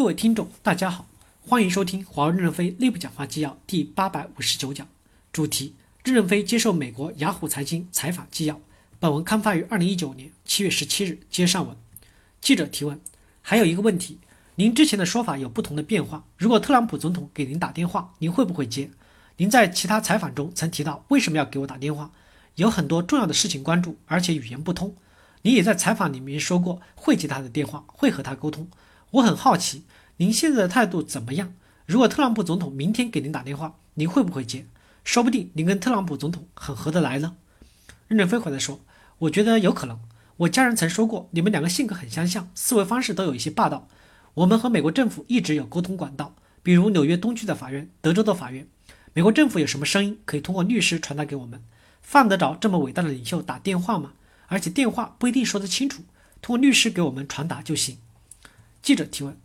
各位听众，大家好，欢迎收听华为任正非内部讲话纪要第八百五十九讲，主题：任正非接受美国雅虎财经采访纪要。本文刊发于二零一九年七月十七日。接上文，记者提问：还有一个问题，您之前的说法有不同的变化。如果特朗普总统给您打电话，您会不会接？您在其他采访中曾提到为什么要给我打电话？有很多重要的事情关注，而且语言不通。您也在采访里面说过会接他的电话，会和他沟通。我很好奇，您现在的态度怎么样？如果特朗普总统明天给您打电话，您会不会接？说不定您跟特朗普总统很合得来呢。任正非回答说：“我觉得有可能。我家人曾说过，你们两个性格很相像，思维方式都有一些霸道。我们和美国政府一直有沟通管道，比如纽约东区的法院、德州的法院。美国政府有什么声音，可以通过律师传达给我们。犯得着这么伟大的领袖打电话吗？而且电话不一定说得清楚，通过律师给我们传达就行。”记者提问：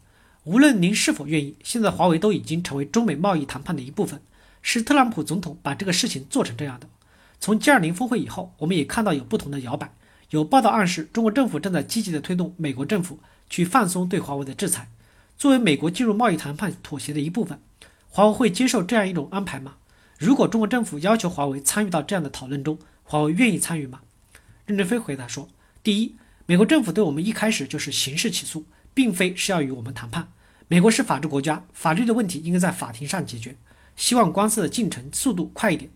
无论您是否愿意，现在华为都已经成为中美贸易谈判的一部分。是特朗普总统把这个事情做成这样的。从 G20 峰会以后，我们也看到有不同的摇摆，有报道暗示中国政府正在积极地推动美国政府去放松对华为的制裁。作为美国进入贸易谈判妥协的一部分，华为会接受这样一种安排吗？如果中国政府要求华为参与到这样的讨论中，华为愿意参与吗？任正非回答说：第一，美国政府对我们一开始就是刑事起诉。并非是要与我们谈判。美国是法治国家，法律的问题应该在法庭上解决。希望官司的进程速度快一点。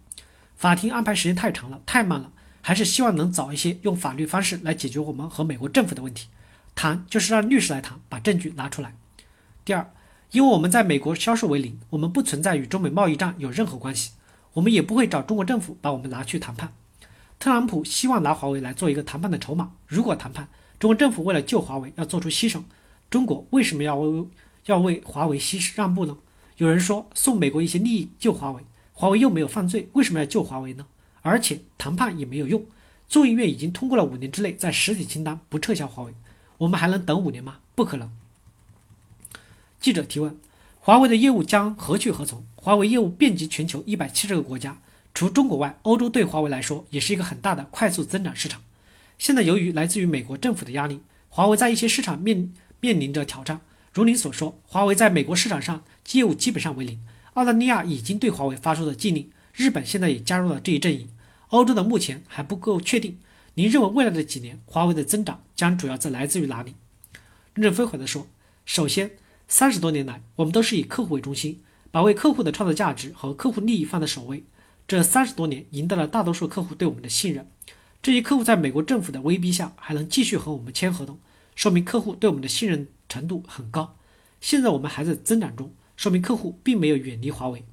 法庭安排时间太长了，太慢了，还是希望能早一些，用法律方式来解决我们和美国政府的问题。谈就是让律师来谈，把证据拿出来。第二，因为我们在美国销售为零，我们不存在与中美贸易战有任何关系，我们也不会找中国政府把我们拿去谈判。特朗普希望拿华为来做一个谈判的筹码。如果谈判，中国政府为了救华为要做出牺牲。中国为什么要为要为华为牺牲让步呢？有人说送美国一些利益救华为，华为又没有犯罪，为什么要救华为呢？而且谈判也没有用，众议院已经通过了五年之内在实体清单不撤销华为，我们还能等五年吗？不可能。记者提问：华为的业务将何去何从？华为业务遍及全球一百七十个国家，除中国外，欧洲对华为来说也是一个很大的快速增长市场。现在由于来自于美国政府的压力，华为在一些市场面。面临着挑战，如您所说，华为在美国市场上业务基本上为零。澳大利亚已经对华为发出了禁令，日本现在也加入了这一阵营。欧洲的目前还不够确定。您认为未来的几年，华为的增长将主要在来自于哪里？任正非回答说：首先，三十多年来，我们都是以客户为中心，把为客户的创造价值和客户利益放在首位。这三十多年赢得了大多数客户对我们的信任。这些客户在美国政府的威逼下，还能继续和我们签合同。说明客户对我们的信任程度很高。现在我们还在增长中，说明客户并没有远离华为。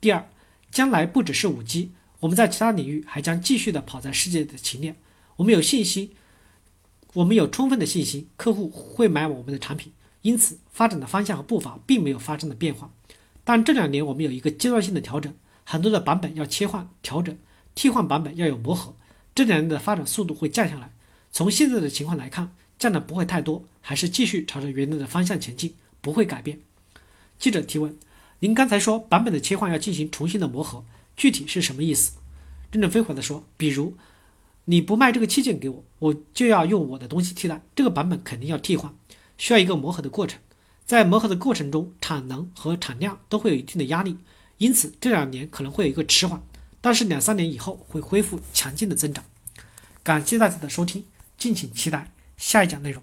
第二，将来不只是五 G，我们在其他领域还将继续的跑在世界的前列。我们有信心，我们有充分的信心，客户会买我们的产品。因此，发展的方向和步伐并没有发生的变化。但这两年我们有一个阶段性的调整，很多的版本要切换、调整、替换版本要有磨合，这两年的发展速度会降下来。从现在的情况来看。降的不会太多，还是继续朝着原来的方向前进，不会改变。记者提问：您刚才说版本的切换要进行重新的磨合，具体是什么意思？任正非回答说：比如你不卖这个器件给我，我就要用我的东西替代，这个版本肯定要替换，需要一个磨合的过程。在磨合的过程中，产能和产量都会有一定的压力，因此这两年可能会有一个迟缓，但是两三年以后会恢复强劲的增长。感谢大家的收听，敬请期待。下一讲内容。